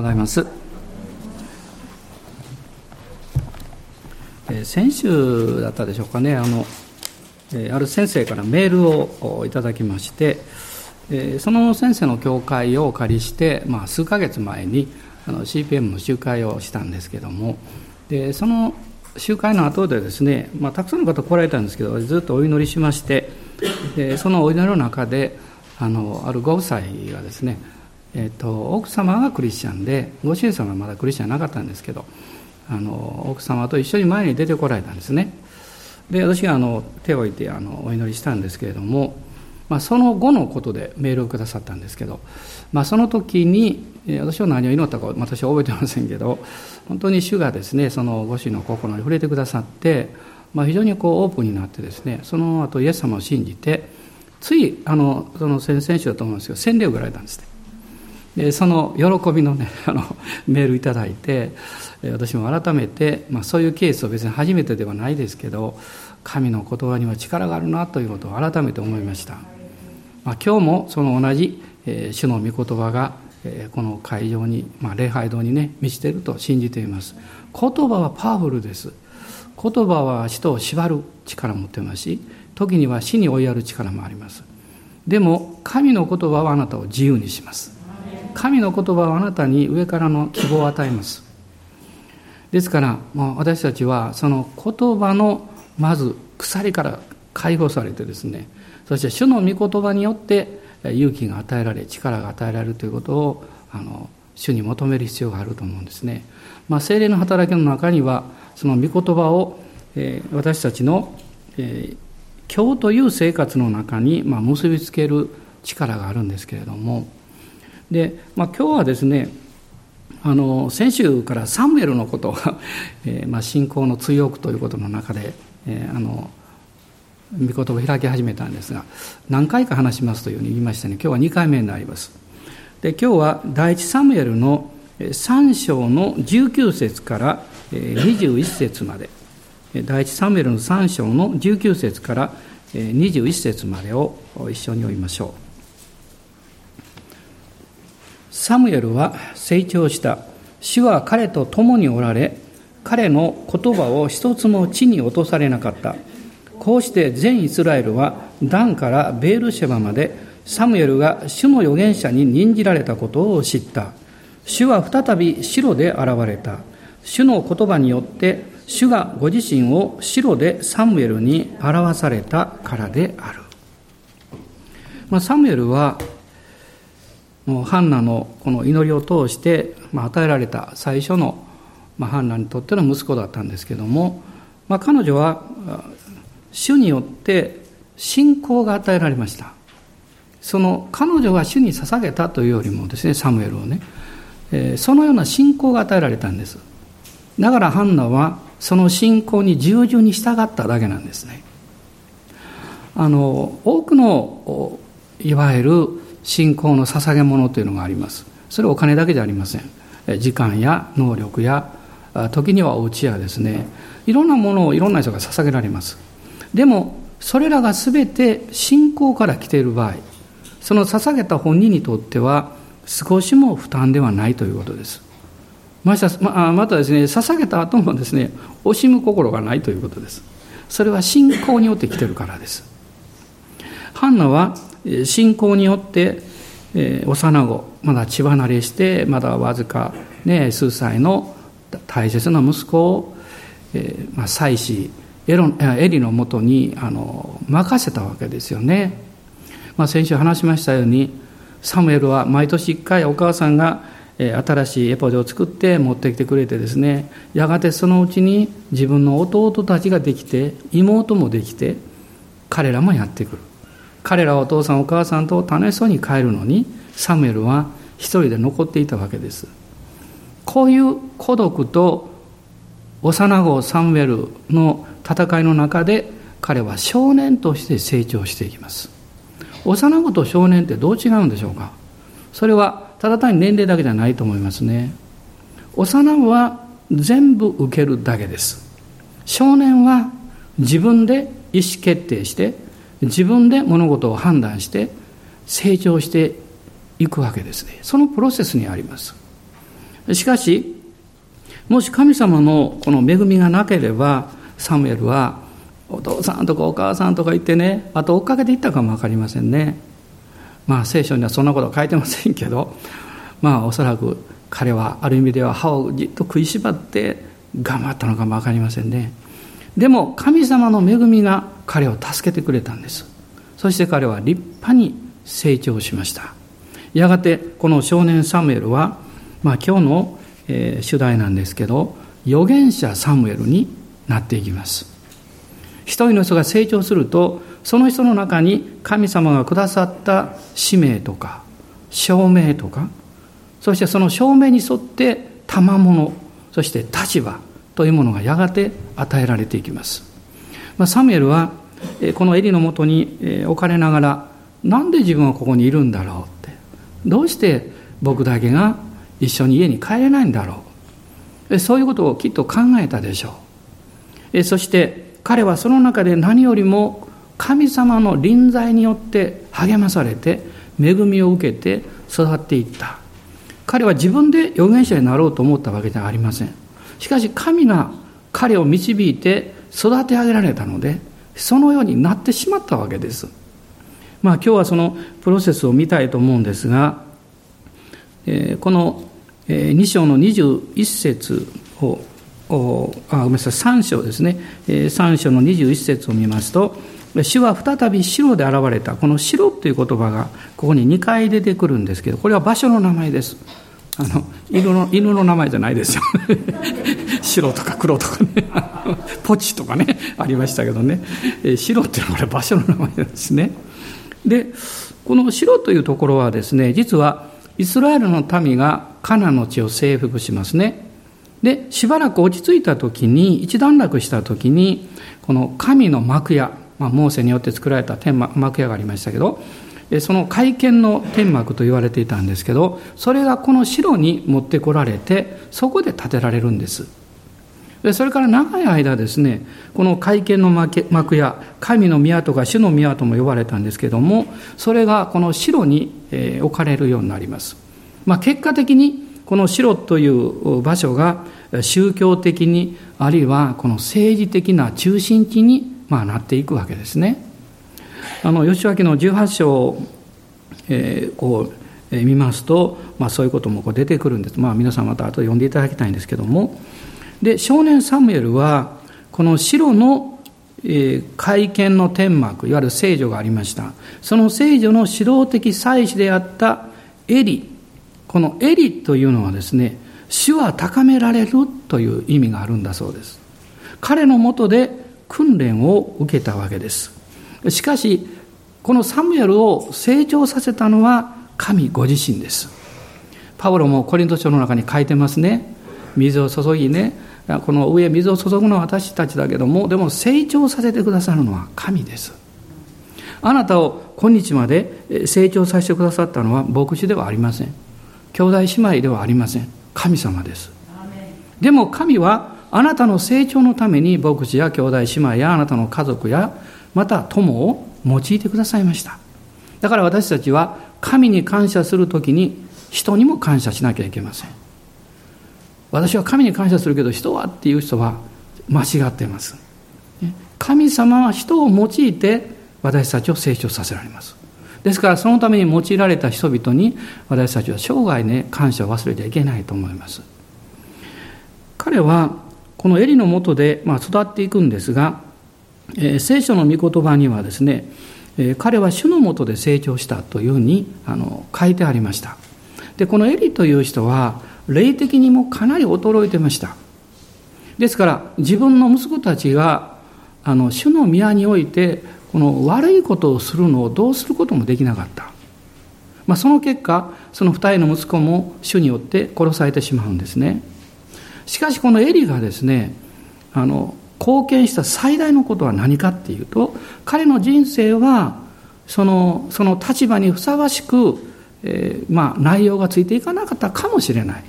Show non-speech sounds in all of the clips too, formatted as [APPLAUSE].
ございます。え、先週だったでしょうかね、あの、え、ある先生からメールをいただきまして、え、その先生の教会をお借りして、まあ、数ヶ月前にあの CPM の集会をしたんですけども、でその集会の後でですね、まあ、たくさんの方来られたんですけど、ずっとお祈りしまして、でそのお祈りの中で、あのあるご夫妻がですね、えーと、奥様がクリスチャンでご主人様はまだクリスチャンなかったんですけどあの奥様と一緒に前に出てこられたんですね。で私があの手を置いてあのお祈りしたんですけれども、まあ、その後のことでメールをくださったんですけど、まあ、その時に私は何を祈ったか私は覚えてませんけど本当に主がですねそのご主人の心に触れてくださって、まあ、非常にこうオープンになってですねその後イエス様を信じてついあのその先々週だと思うんですけど洗礼を受けられたんですね。でその喜びのね [LAUGHS] あのメールいただいて私も改めて、まあ、そういうケースは別に初めてではないですけど神の言葉には力があるなということを改めて思いました、まあ、今日もその同じ、えー、主の御言葉が、えー、この会場に、まあ、礼拝堂にね満ちていると信じています。言葉はパワフルです。言葉は人を縛る力を持ってますし時には死に追いやる力もあります。でも神の言葉はあなたを自由にします。神の言葉はあなたに上からの希望を与えます。ですから、まあ、私たちはその言葉のまず鎖から解放されてですねそして主の御言葉によって勇気が与えられ力が与えられるということをあの主に求める必要があると思うんですね、まあ、精霊の働きの中にはその御言葉を、えー、私たちの、えー、今日という生活の中に、まあ、結びつける力があるんですけれどもで、まあ、今日はですねあの先週からサムエルのことが、[LAUGHS] えーまあ、信仰の強くということの中で、えー、あの御言葉を開き始めたんですが何回か話しますというふうに言いましたね。今日は2回目になります。で今日は第一サムエルの3章の19節から21節まで。第一サムエルの3章の19節から21節までを一緒に読みましょう。サムエルは成長した。主は彼と共におられ、彼の言葉を一つも地に落とされなかった。こうして全イスラエルはダンからベールシェバまでサムエルが主の預言者に任じられたことを知った。主は再び白で現れた。主の言葉によって主がご自身を白でサムエルに表されたからである。まあ、サムエルはハンナのこの祈りを通して、まあ、与えられた最初の、まあ、ハンナにとっての息子だったんですけども、まあ、彼女は主によって信仰が与えられました。その彼女が主に捧げたというよりもですねサムエルをね、えー、そのような信仰が与えられたんです。だからハンナはその信仰に従順に従っただけなんですね。あの多くのいわゆる信仰の捧げ物というのがあります。それはお金だけじゃありません。時間や能力や時にはお家やですね。いろんなものをいろんな人が捧げられます。でもそれらが全て信仰から来ている場合その捧げた本人にとっては少しも負担ではないということです。またまたですね捧げた後もですね惜しむ心がないということです。それは信仰によって来てるからです。ハンナは信仰によって、幼子まだ血離れしてまだわずか、ね、数歳の大切な息子を、えーまあ、妻子エロエリのもとにあの任せたわけですよね、まあ、先週話しましたようにサムエルは毎年1回お母さんが新しいエポジを作って持ってきてくれてですねやがてそのうちに自分の弟たちができて妹もできて彼らもやってくる。彼らはお父さんお母さんと楽しそうに帰るのにサムエルは一人で残っていたわけです。こういう孤独と幼子サムエルの戦いの中で彼は少年として成長していきます。幼子と少年ってどう違うんでしょうか？それはただ単に年齢だけじゃないと思いますね。幼子は全部受けるだけです。少年は自分で意思決定して自分で物事を判断して成長していくわけですねそのプロセスにありますしかし、もし神様のこの恵みがなければ、サムエルは、お父さんとかお母さんとか言ってね、あと追っかけていったかも分かりませんね。まあ聖書にはそんなことは書いてませんけど、まあおそらく彼はある意味では歯をじっと食いしばって頑張ったのかも分かりませんね。でも神様の恵みが彼を助けてくれたんです。そして彼は立派に成長しました。やがてこの少年サムエルは、まあ、今日の、えー、主題なんですけど預言者サムエルになっていきます一人の人が成長するとその人の中に神様がくださった使命とか証明とかそしてその証明に沿って賜物そして立場というものがやがて与えられていきます、まあ、サムエルはこのエリのもとに置かれながらなんで自分はここにいるんだろうって。どうして僕だけが一緒に家に帰れないんだろう。そういうことをきっと考えたでしょう。そして彼はその中で何よりも神様の臨在によって励まされて恵みを受けて育っていった。彼は自分で預言者になろうと思ったわけではありません。しかし神が彼を導いて育て上げられたのでそのようになってしまったわけです。まあ今日はそのプロセスを見たいと思うんですが、えー、この2章の21節をあごめんなさい3章ですね。3章の21節を見ますと主は再び白で現れた。この白という言葉がここに2回出てくるんですけどこれは場所の名前です。あの犬の犬の名前じゃないですよ。[LAUGHS] 白とか黒とかね。[LAUGHS] ポチとかねありましたけどね。え白っていうのはこれ場所の名前なんですね。でこの白というところはですね実はイスラエルの民がカナの地を征服しますね。でしばらく落ち着いた時に一段落した時にこの神の幕屋、まあ、モーセによって作られた天幕屋がありましたけどその会見の天幕と言われていたんですけどそれがこの城に持ってこられてそこで建てられるんです。でそれから長い間ですねこの会見の幕や神の宮とか主の宮とも呼ばれたんですけどもそれがこの城に置かれるようになります、まあ、結果的にこの城という場所が宗教的にあるいはこの政治的な中心地にまあなっていくわけですね。あの吉脇の18章を、えー、こうえ見ますと、まあ、そういうこともこう出てくるんです。まあ皆さんまた後で読んでいただきたいんですけども。で少年サムエルはこの白のえ会見の天幕いわゆる聖女がありました。その聖女の指導的祭司であったエリ。このエリというのはですね主は高められるという意味があるんだそうです。彼のもとで訓練を受けたわけです。しかしこのサムエルを成長させたのは神ご自身です。パウロもコリント書の中に書いてますね。水を注ぎね。この上水を注ぐのは私たちだけどもでも成長させてくださるのは神です。あなたを今日まで成長させてくださったのは牧師ではありません。兄弟姉妹ではありません。神様です。でも神はあなたの成長のために牧師や兄弟姉妹やあなたの家族やまた友を用いてくださいました。だから私たちは神に感謝するときに人にも感謝しなきゃいけません。私は神に感謝するけど人はっていう人は間違っています。神様は人を用いて私たちを成長させられます。ですからそのために用いられた人々に私たちは生涯ね感謝を忘れてはいけないと思います。彼はこのエリのもとで、まあ、育っていくんですが、えー、聖書の御言葉にはですね、えー、彼は主のもとで成長したというふうにあの書いてありました。でこのエリという人は霊的にもかなり衰えてました。ですから自分の息子たちがあの主の宮においてこの悪いことをするのをどうすることもできなかった、まあ、その結果その二人の息子も主によって殺されてしまうんですね。しかしこのエリがですねあの貢献した最大のことは何かっていうと彼の人生はそのその立場にふさわしく、えー、まあ、内容がついていかなかったかもしれない。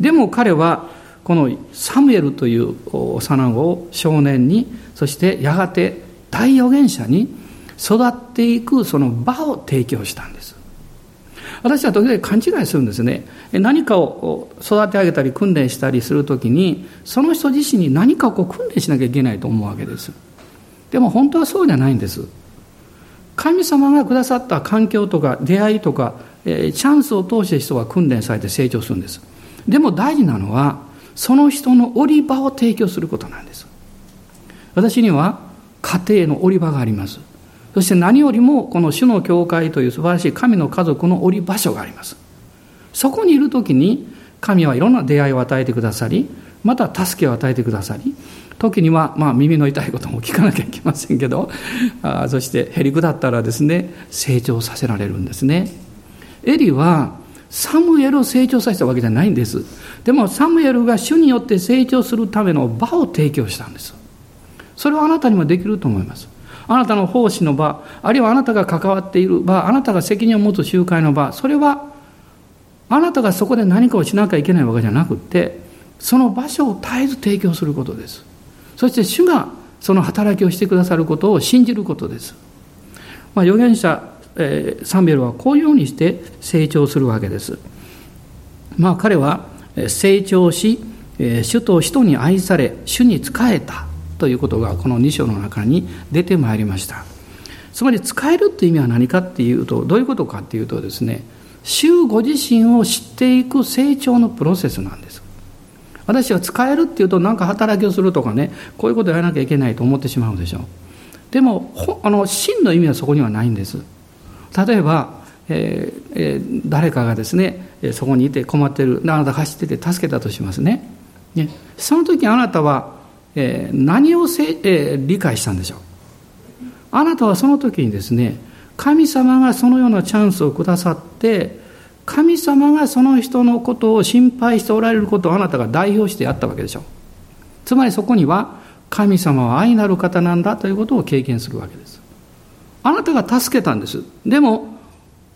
でも彼はこのサムエルという幼子を少年にそしてやがて大預言者に育っていくその場を提供したんです。私は時々勘違いするんですね。何かを育て上げたり訓練したりするときに、その人自身に何かをこう訓練しなきゃいけないと思うわけです。でも本当はそうじゃないんです。神様がくださった環境とか出会いとか、え、チャンスを通して人は訓練されて成長するんです。でも大事なのは、その人の降り場を提供することなんです。私には家庭の降り場があります。そして何よりもこの主の教会という素晴らしい神の家族の降り場所があります。そこにいる時に神はいろんな出会いを与えてくださり、また助けを与えてくださり、時にはまあ耳の痛いことも聞かなきゃいけませんけど、あそしてへりくだったらですね、成長させられるんですね。エリはサムエルを成長させたわけじゃないんです。でもサムエルが主によって成長するための場を提供したんです。それはあなたにもできると思います。あなたの奉仕の場、あるいはあなたが関わっている場、あなたが責任を持つ集会の場、それはあなたがそこで何かをしなきゃいけないわけじゃなくて、その場所を絶えず提供することです。そして主がその働きをしてくださることを信じることです。まあ、預言者、えー、サンベルはこういうようにして成長するわけです。まあ彼は成長し、主と人に愛され、主に仕えた。ということがこの2章の中に出てまいりました。つまり使えるっていう意味は何かっていうとどういうことかっていうとですね主ご自身を知っていく成長のプロセスなんです。私は使えるっていうと何か働きをするとかねこういうことをやらなきゃいけないと思ってしまうでしょう。でもあの真の意味はそこにはないんです。例えば、えーえー、誰かがですねそこにいて困ってる。あなた走ってて助けたとしますね。ね。その時あなたはえー、何をせ、えー、理解したんでしょう？あなたはその時にですね神様がそのようなチャンスをくださって神様がその人のことを心配しておられることをあなたが代表してやったわけでしょう。つまりそこには神様は愛なる方なんだということを経験するわけです。あなたが助けたんです。でも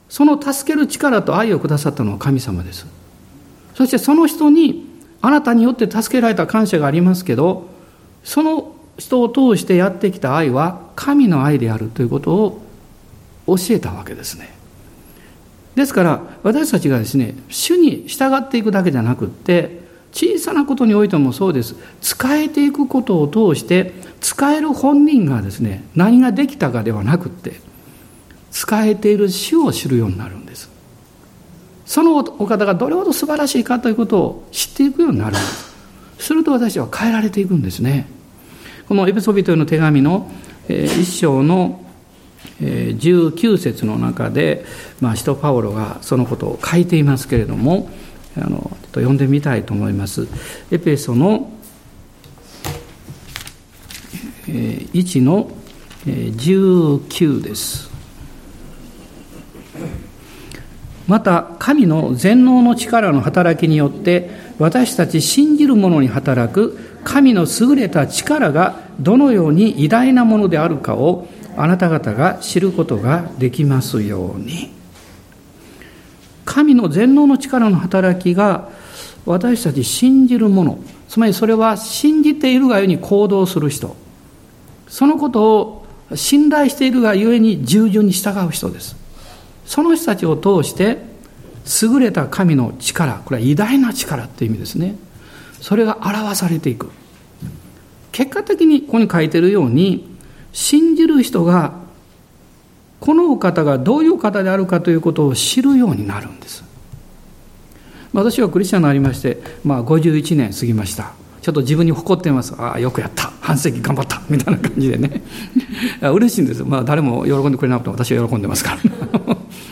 その助ける力と愛をくださったのは神様です。そしてその人にあなたによって助けられた感謝がありますけどその人を通してやってきた愛は神の愛であるということを教えたわけですね。ですから私たちがですね主に従っていくだけじゃなくって小さなことにおいてもそうです。使えていくことを通して使える本人がですね何ができたかではなくって使えている主を知るようになるんです。そのお方がどれほど素晴らしいかということを知っていくようになるんです。すると私は変えられていくんですね。このエペソビトへの手紙の一章の19節の中で、まあ、使徒パオロがそのことを書いていますけれどもあのちょっと読んでみたいと思います。エペソの1の19です。また神の全能の力の働きによって私たち信じる者に働く神の優れた力がどのように偉大なものであるかをあなた方が知ることができますように。神の全能の力の働きが私たち信じる者つまりそれは信じているがゆえに行動する人そのことを信頼しているがゆえに従順に従う人です。その人たちを通して優れた神の力これは偉大な力っていう意味ですね。それが表されていく。結果的にここに書いてるように信じる人がこのお方がどういう方であるかということを知るようになるんです。私はクリスチャンになりまして、まあ、51年過ぎました。ちょっと自分に誇ってます。ああよくやった。半世紀頑張った。みたいな感じでね。[LAUGHS] 嬉しいんです。まあ誰も喜んでくれなくても私は喜んでますから。[LAUGHS]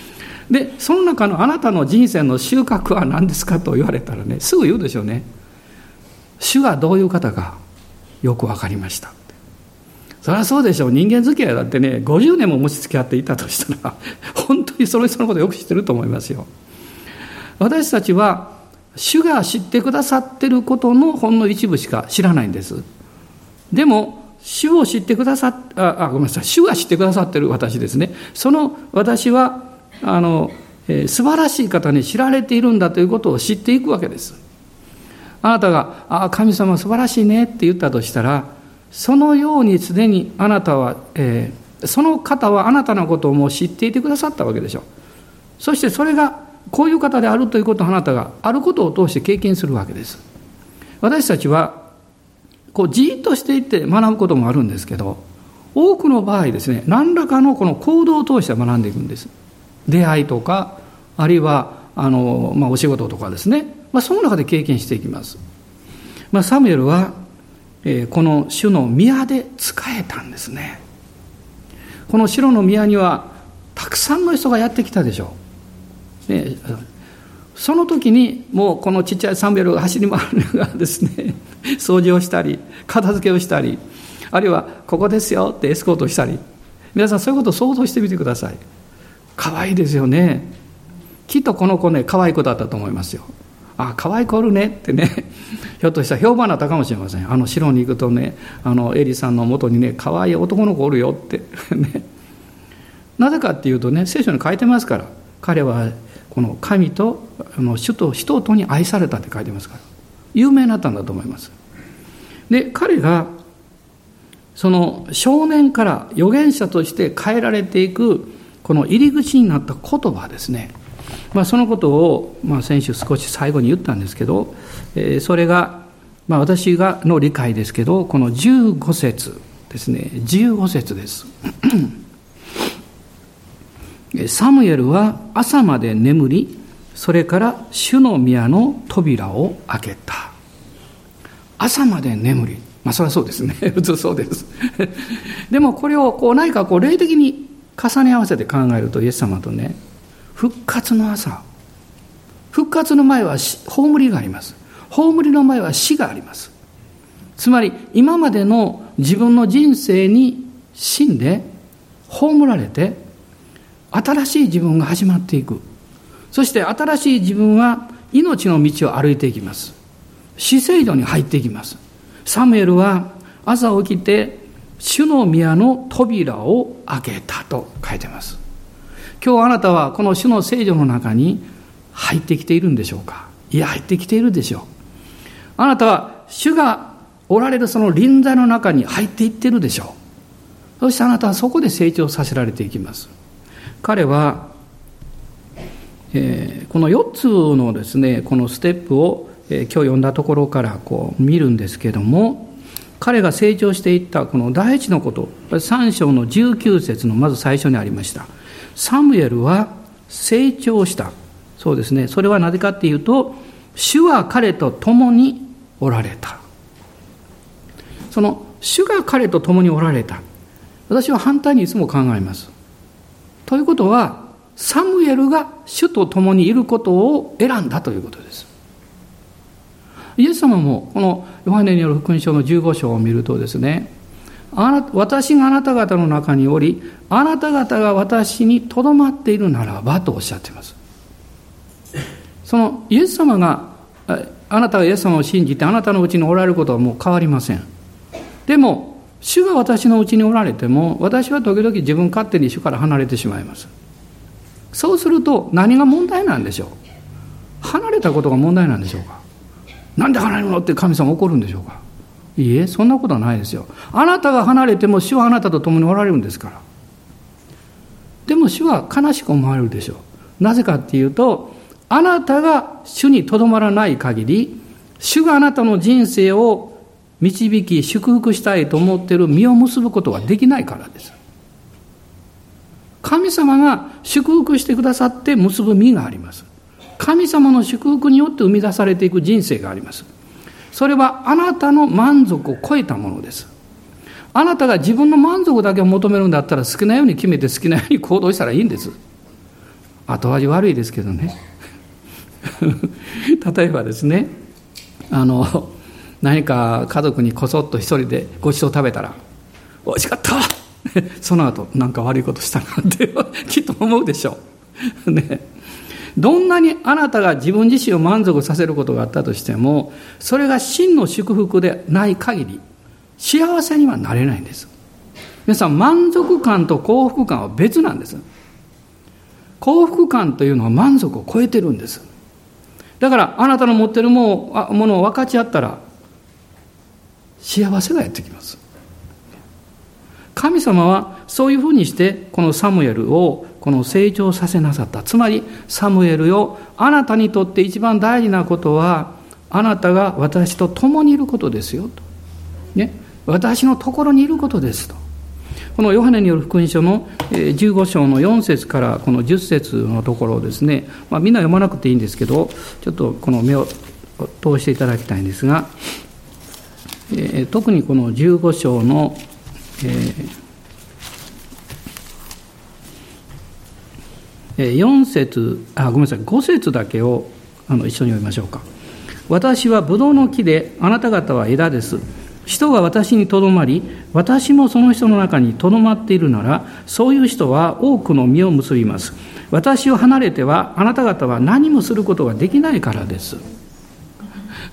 でその中のあなたの人生の収穫は何ですかと言われたらねすぐ言うでしょうね。主がどういう方かよく分かりました。そりゃそうでしょう。人間付き合いだってね50年ももし付き合っていたとしたら [LAUGHS] 本当にその人のことよく知ってると思いますよ。私たちは主が知ってくださってることのほんの一部しか知らないんです。でも主を知ってくださっああごめんなさい。主が知ってくださってる私ですね。その私はあの、えー、素晴らしい方に知られているんだということを知っていくわけです。あなたが「ああ神様素晴らしいね」って言ったとしたらそのようにすでにあなたは、えー、その方はあなたのことをもう知っていてくださったわけでしょう。そしてそれがこういう方であるということをあなたがあることを通して経験するわけです。私たちはこうじっとしていって学ぶこともあるんですけど多くの場合ですね何らかのこの行動を通して学んでいくんです。出会いとかあるいはあの、まあ、お仕事とかですね、まあ、その中で経験していきます、まあ、サムエルは、えー、この主の宮で仕えたんですね。この城の宮にはたくさんの人がやってきたでしょう、ね、その時にもうこのちっちゃいサムエルが走り回るのがですね掃除をしたり片付けをしたりあるいはここですよってエスコートしたり。皆さんそういうことを想像してみてください。可愛いですよね。きっとこの子ね可愛い子だったと思いますよ。あ可愛い子おるねってね。[LAUGHS] ひょっとしたら評判になったかもしれません。あの城に行くとねあのエリさんのもとにね可愛い男の子おるよって。[LAUGHS] ね。なぜかっていうとね聖書に書いてますから。彼はこの神とあの主と人とに愛されたって書いてますから。有名になったんだと思います。で彼がその少年から預言者として変えられていくこの入り口になった言葉ですね、まあ、そのことを、まあ、先週少し最後に言ったんですけど、えー、それが、まあ、私がの理解ですけどこの15節ですね。15節です。サムエルは朝まで眠りそれから主の宮の扉を開けた。朝まで眠り。まあそれはそうですね。[LAUGHS] 普通そうです。[LAUGHS] でもこれをこう何かこう霊的に重ね合わせて考えるとイエス様とね復活の朝。復活の前は葬りがあります。葬りの前は死があります。つまり今までの自分の人生に死んで葬られて新しい自分が始まっていく。そして新しい自分は命の道を歩いていきます。死聖度に入っていきます。サムエルは朝起きて主の宮の扉を開けたと書いてます。今日あなたはこの主の聖女の中に入ってきているんでしょうか？いや入ってきているでしょう。あなたは主がおられるその臨在の中に入っていってるでしょう。そしてあなたはそこで成長させられていきます。彼は、えー、この4つのですねこのステップを、えー、今日読んだところからこう見るんですけども彼が成長していったこの第一のこと3章の19節のまず最初にありました。サムエルは成長した。そうですね。それはなぜかっていうと主は彼と共におられた。その主が彼と共におられた。私は反対にいつも考えます。ということは、サムエルが主と共にいることを選んだということです。イエス様もこのヨハネによる福音書の15章を見るとですね、私があなた方の中におり、あなた方が私にとどまっているならばとおっしゃっています。そのイエス様が、あなたがイエス様を信じてあなたのうちにおられることはもう変わりません。でも、主が私のうちにおられても私は時々自分勝手に主から離れてしまいますそうすると何が問題なんでしょう？離れたことが問題なんでしょうか？なんで離れるの？って神様怒るんでしょうか？いいえそんなことはないですよ。あなたが離れても主はあなたと共におられるんですから。でも主は悲しく思われるでしょう。なぜかっていうとあなたが主にとどまらない限り主があなたの人生を導き祝福したいと思っている実を結ぶことができないからです。神様が祝福してくださって結ぶ実があります。神様の祝福によって生み出されていく人生がありますそれはあなたの満足を超えたものですあなたが自分の満足だけを求めるんだったら好きなように決めて好きなように行動したらいいんです後味悪いですけどね [LAUGHS] 例えばですねあの何か家族にこそっと一人でごちそう食べたら「美味しかった! [LAUGHS]」その後なんか悪いことしたなって [LAUGHS] きっと思うでしょう。ね。どんなにあなたが自分自身を満足させることがあったとしてもそれが真の祝福でない限り幸せにはなれないんです。皆さん満足感と幸福感は別なんです。幸福感というのは満足を超えてるんです。だからあなたの持ってるものを分かち合ったら幸せがやってきます。神様はそういうふうにしてこのサムエルをこの成長させなさった。つまりサムエルよあなたにとって一番大事なことはあなたが私と共にいることですよと、ね、私のところにいることですと。このヨハネによる福音書の15章の4節からこの10節のところをですね、まあ、みんな読まなくていいんですけどちょっとこの目を通していただきたいんですが、えー、特にこの15章の、えー、4節あごめんなさい。5節だけをあの一緒に読みましょうか。私はブドウの木であなた方は枝です。人が私にとどまり私もその人の中にとどまっているならそういう人は多くの実を結びます。私を離れてはあなた方は何もすることができないからです。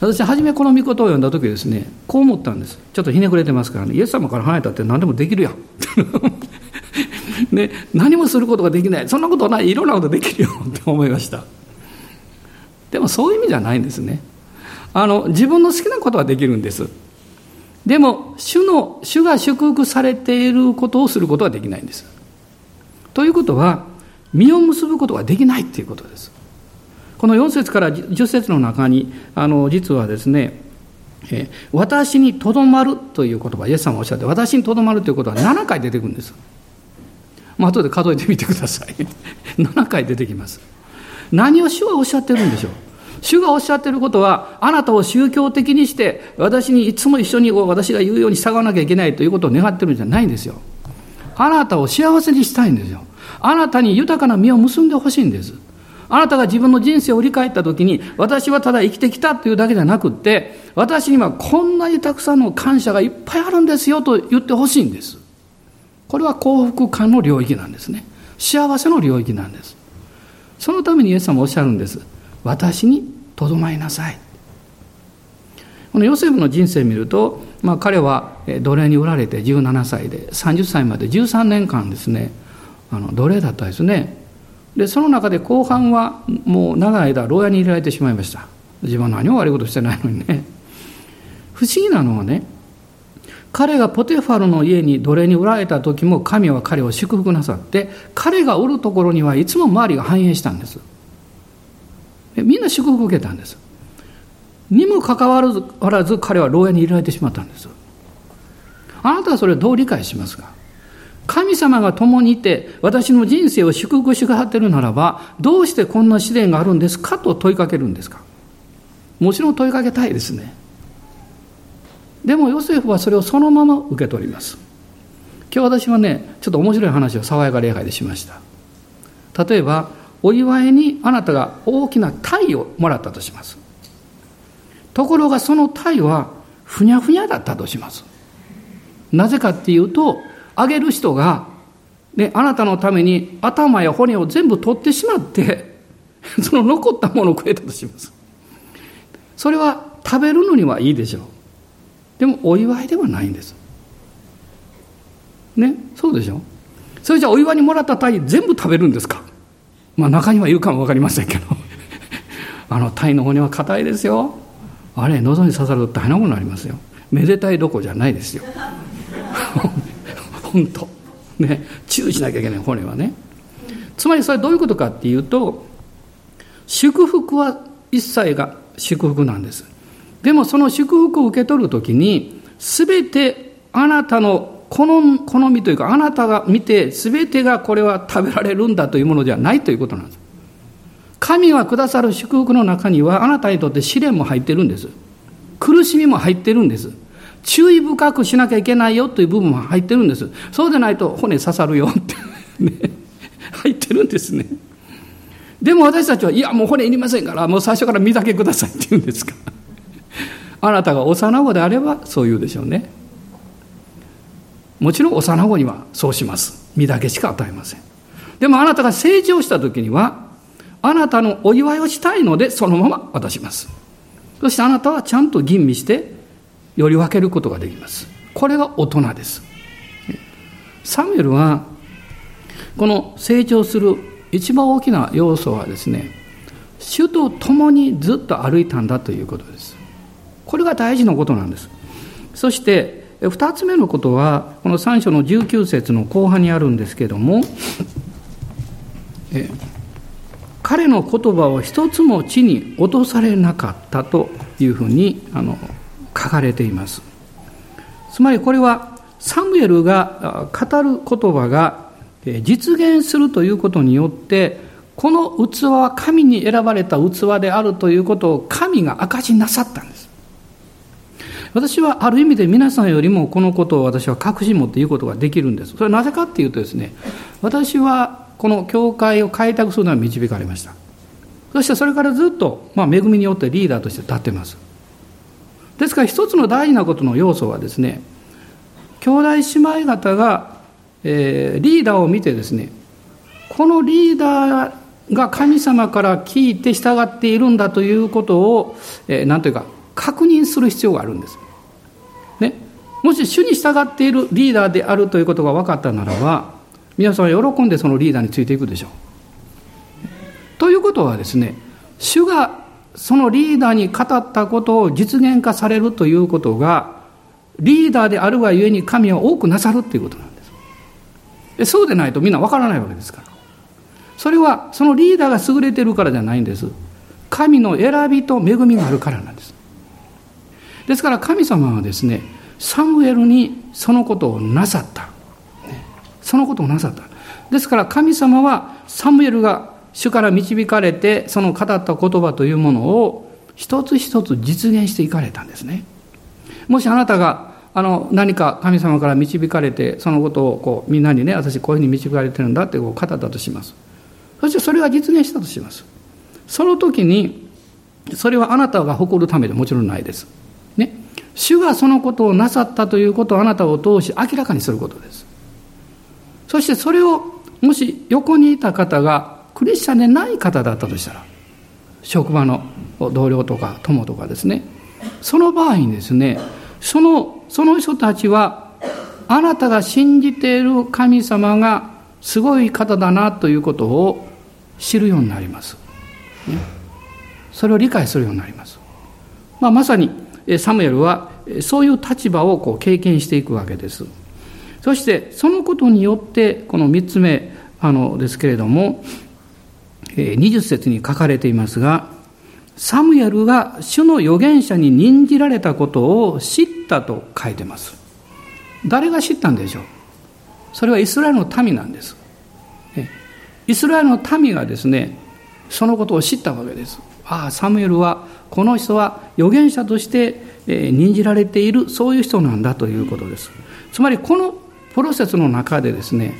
私初めこの御事を読んだ時ですねこう思ったんです。ちょっとひねくれてますからねイエス様から離れたって何でもできるやん。[LAUGHS] ね、何もすることができない。そんなことない。いろんなことできるよ。って思いました。でもそういう意味じゃないんですね。あの自分の好きなことはできるんです。でも主の主が祝福されていることをすることはできないんです。ということは実を結ぶことができないということです。この4節から10節の中にあの実はですねえ私にとどまるという言葉イエス様おっしゃって私にとどまるということは7回出てくるんです、まあ後で数えてみてください [LAUGHS] 7回出てきます何を主はおっしゃってるんでしょう？主がおっしゃってることは、あなたを宗教的にして、私にいつも一緒に私が言うように従わなきゃいけないということを願ってるんじゃないんですよ。あなたを幸せにしたいんですよ。あなたに豊かな実を結んでほしいんです。あなたが自分の人生を振り返ったときに、私はただ生きてきたというだけじゃなくって、私にはこんなにたくさんの感謝がいっぱいあるんですよと言ってほしいんです。これは幸福感の領域なんですね。幸せの領域なんです。そのためにイエス様おっしゃるんです。私にとどまりなさいこのヨセフの人生を見ると、まあ、彼は奴隷に売られて17歳で30歳まで13年間ですねあの奴隷だったですねでその中で後半はもう長い間牢屋に入れられてしまいました。自分は何も悪いことしてないのにね。[LAUGHS] 不思議なのはね彼がポテファルの家に奴隷に売られた時も神は彼を祝福なさって彼がおるところにはいつも周りが繁栄したんです。みんな祝福を受けたんです。にもかかわらず彼は牢屋に入れられてしまったんです。あなたはそれをどう理解しますか？神様が共にいて私の人生を祝福してくださってるならばどうしてこんな試練があるんですかと問いかけるんですか。もちろん問いかけたいですね。でもヨセフはそれをそのまま受け取ります。今日私はねちょっと面白い話を爽やか礼拝でしました。例えばお祝いにあなたが大きな鯛をもらったとします。ところがその鯛はふにゃふにゃだったとします。なぜかっていうとあげる人が、ね、あなたのために頭や骨を全部取ってしまって [LAUGHS] その残ったものを食えたとします。それは食べるのにはいいでしょう。でもお祝いではないんです。ねそうでしょそれじゃあお祝いにもらった鯛全部食べるんですか。まあ中にはいるかも分かりませんけど。[LAUGHS] あの鯛の骨は硬いですよ。あれ喉に刺さると大変なことになりますよ。めでたいどこじゃないですよ。[LAUGHS] 本当。ね。注意しなきゃいけない骨はね。つまりそれどういうことかっていうと祝福は一切が祝福なんです。でもその祝福を受け取るときに全てあなたの好みというかあなたが見て全てがこれは食べられるんだというものではないということなんです。神がくださる祝福の中にはあなたにとって試練も入ってるんです。苦しみも入ってるんです。注意深くしなきゃいけないよという部分も入ってるんですそうでないと骨刺さるよってね入ってるんですねでも私たちはいやもう骨いりませんからもう最初から身だけくださいって言うんですかあなたが幼子であればそう言うでしょうねもちろん幼子にはそうします。身だけしか与えません。でもあなたが成長した時には、あなたのお祝いをしたいのでそのまま渡します。そしてあなたはちゃんと吟味して、より分けることができます。これが大人です。サムエルは、この成長する一番大きな要素はですね、主と共にずっと歩いたんだということです。これが大事なことなんです。そして、2つ目のことはこの3章の19節の後半にあるんですけどもえ彼の言葉を一つも地に落とされなかったというふうにあの書かれています。つまりこれはサムエルが語る言葉が実現するということによってこの器は神に選ばれた器であるということを神が証しなさったんです。私はある意味で皆さんよりもこのことを私は確信持って言うことができるんです。それはなぜかっていうとですね私はこの教会を開拓するのは導かれました。そしてそれからずっと、まあ、恵みによってリーダーとして立ってます。ですから一つの大事なことの要素はですね兄弟姉妹方が、えー、リーダーを見てですねこのリーダーが神様から聞いて従っているんだということを、えー、というか確認する必要があるんです。ね、もし主に従っているリーダーであるということが分かったならば皆さんは喜んでそのリーダーについていくでしょう。ということはですね主がそのリーダーに語ったことを実現化されるということがリーダーであるがゆえに神は多くなさるっていうことなんです。そうでないとみんなわからないわけですから。それはそのリーダーが優れてるからじゃないんです。神の選びと恵みがあるからなんです。ですから神様はですねサムエルにそのことをなさった、そのことをなさった。ですから神様はサムエルが主から導かれてその語った言葉というものを一つ一つ実現していかれたんですね。もしあなたがあの何か神様から導かれてそのことをこうみんなにね私こういうふうに導かれてるんだってこう語ったとします。そしてそれが実現したとします。その時にそれはあなたが誇るためでもちろんないです。ね。主がそのことをなさったということをあなたを通し明らかにすることです。そしてそれをもし横にいた方がクリスチャンでない方だったとしたら職場の同僚とか友とかですねその場合にですねそのその人たちはあなたが信じている神様がすごい方だなということを知るようになります。ね、それを理解するようになります。まあ、まさにサムエルはそういう立場をこう経験していくわけです。そしてそのことによってこの3つ目あのですけれども20節に書かれていますがサムエルが主の預言者に任じられたことを知ったと書いてます。誰が知ったんでしょう？それはイスラエルの民なんです。イスラエルの民がですね、そのことを知ったわけです。ああ、サムエルは、この人は預言者として任じられている、そういう人なんだということです。つまり、このプロセスの中でですね、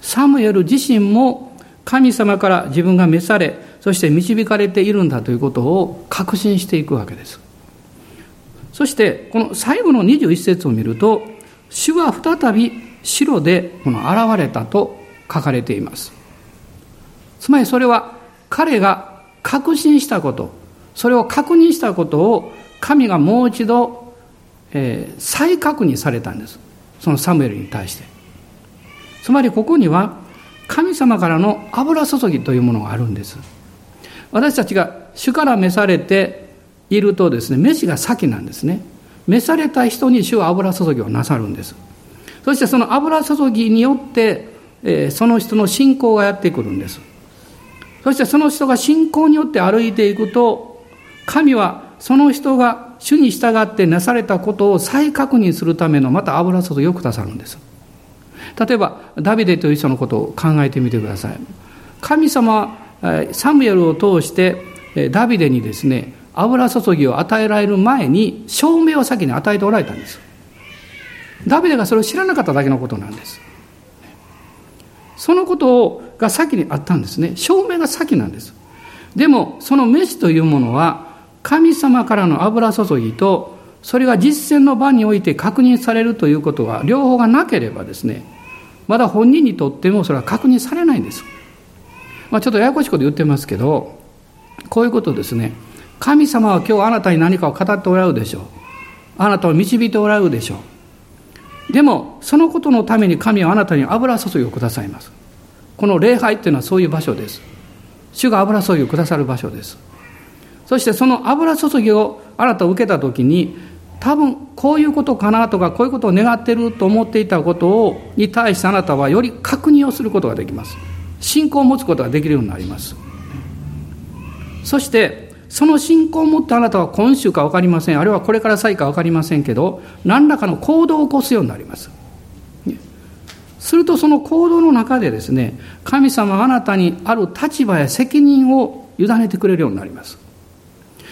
サムエル自身も神様から自分が召され、そして導かれているんだということを確信していくわけです。そしてこの最後の21節を見ると主は再び白でこの現れたと書かれています。つまりそれは彼が確信したこと、それを確認したことを神がもう一度、えー、再確認されたんです。そのサムエルに対して。つまりここには神様からの油注ぎというものがあるんです。私たちが主から召されているとですね、飯が先なんですね。召された人に主は油注ぎをなさるんです。そしてその油注ぎによって、えー、その人の信仰がやってくるんです。そしてその人が信仰によって歩いていくと、神はその人が主に従ってなされたことを再確認するためのまた油注ぎをくださるんです。例えば、ダビデという人のことを考えてみてください。神様サムエルを通してダビデにですね油注ぎを与えられる前に証明を先に与えておられたんです。ダビデがそれを知らなかっただけのことなんです。そのことが先にあったんですね。証明が先なんです。でもその飯というものは神様からの油注ぎとそれが実践の場において確認されるということが両方がなければですねまだ本人にとってもそれは確認されないんですまあ、ちょっとややこしいこと言ってますけど、こういうことですね。神様は今日あなたに何かを語っておられるでしょう。あなたを導いておられるでしょう。でも、そのことのために神はあなたに油注ぎをくださいます。この礼拝っていうのはそういう場所です。主が油注ぎをくださる場所です。そしてその油注ぎをあなたを受けた時に、多分こういうことかなとかこういうことを願ってると思っていたことをに対してあなたはより確認をすることができます。信仰を持つことができるようになります。そしてその信仰を持ってあなたは今週か分かりません。あるいはこれから先か分かりませんけど何らかの行動を起こすようになります。するとその行動の中でですね神様はあなたにある立場や責任を委ねてくれるようになります。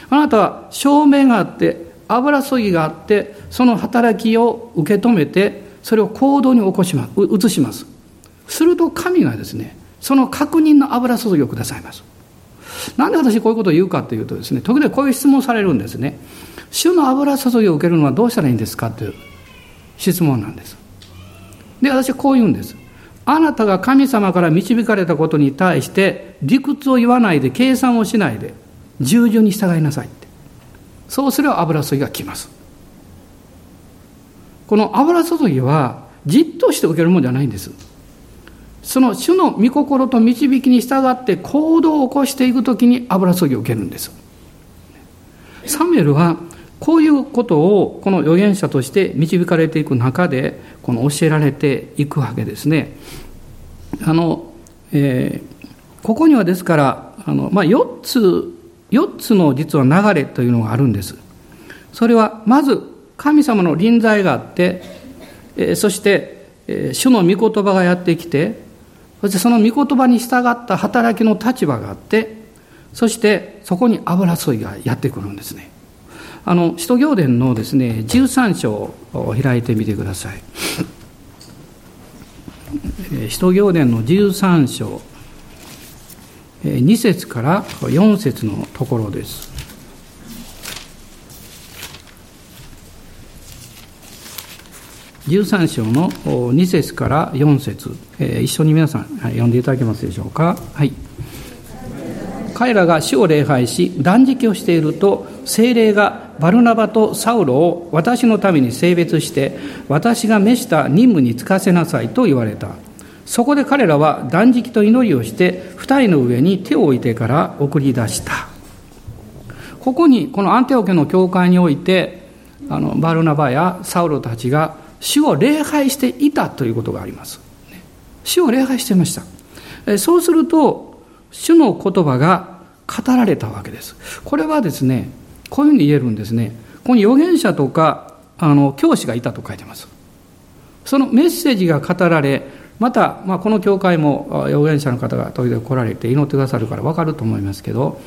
あなたは証明があって油注ぎがあってその働きを受け止めてそれを行動に起こします。移します。すると神がですねその確認の油注ぎをくださいます。なんで私こういうことを言うかというとですね時々こういう質問されるんですね。主の油注ぎを受けるのはどうしたらいいんですかという質問なんです。で私はこう言うんです。あなたが神様から導かれたことに対して理屈を言わないで計算をしないで従順に従いなさい。そうすれば油注ぎが来ます。この油注ぎはじっとして受けるものじゃないんです。その主の御心と導きに従って行動を起こしていくときに油注ぎを受けるんです。サムエルはこういうことをこの預言者として導かれていく中でこの教えられていくわけですね。あの、えー、ここにはですからあの、まあ、4つ4つの実は流れというのがあるんです。それはまず神様の臨在があって、えそして、え主の御言葉がやってきて、そしてその御言葉に従った働きの立場があって、そしてそこに油注いがやってくるんですね。あの、使徒行伝のですね、13章を開いてみてください。使徒行伝の13章。2節から4節のところです。13章の2節から4節、えー、一緒に皆さん、読んでいただけますでしょうか？はい。彼らが主を礼拝し断食をしていると精霊がバルナバとサウロを私のために性別して私が召した任務に就かせなさいと言われた。そこで彼らは断食と祈りをして二人の上に手を置いてから送り出した。ここにこのアンテオケの教会においてあのバルナバやサウロたちが主を礼拝していたということがあります。主を礼拝していました。そうすると主の言葉が語られたわけです。これはですねこういうふうに言えるんですね。ここに預言者とかあの教師がいたと書いてます。そのメッセージが語られまた、まあ、この教会も預言者の方が時々来られて祈ってくださるから分かると思いますけど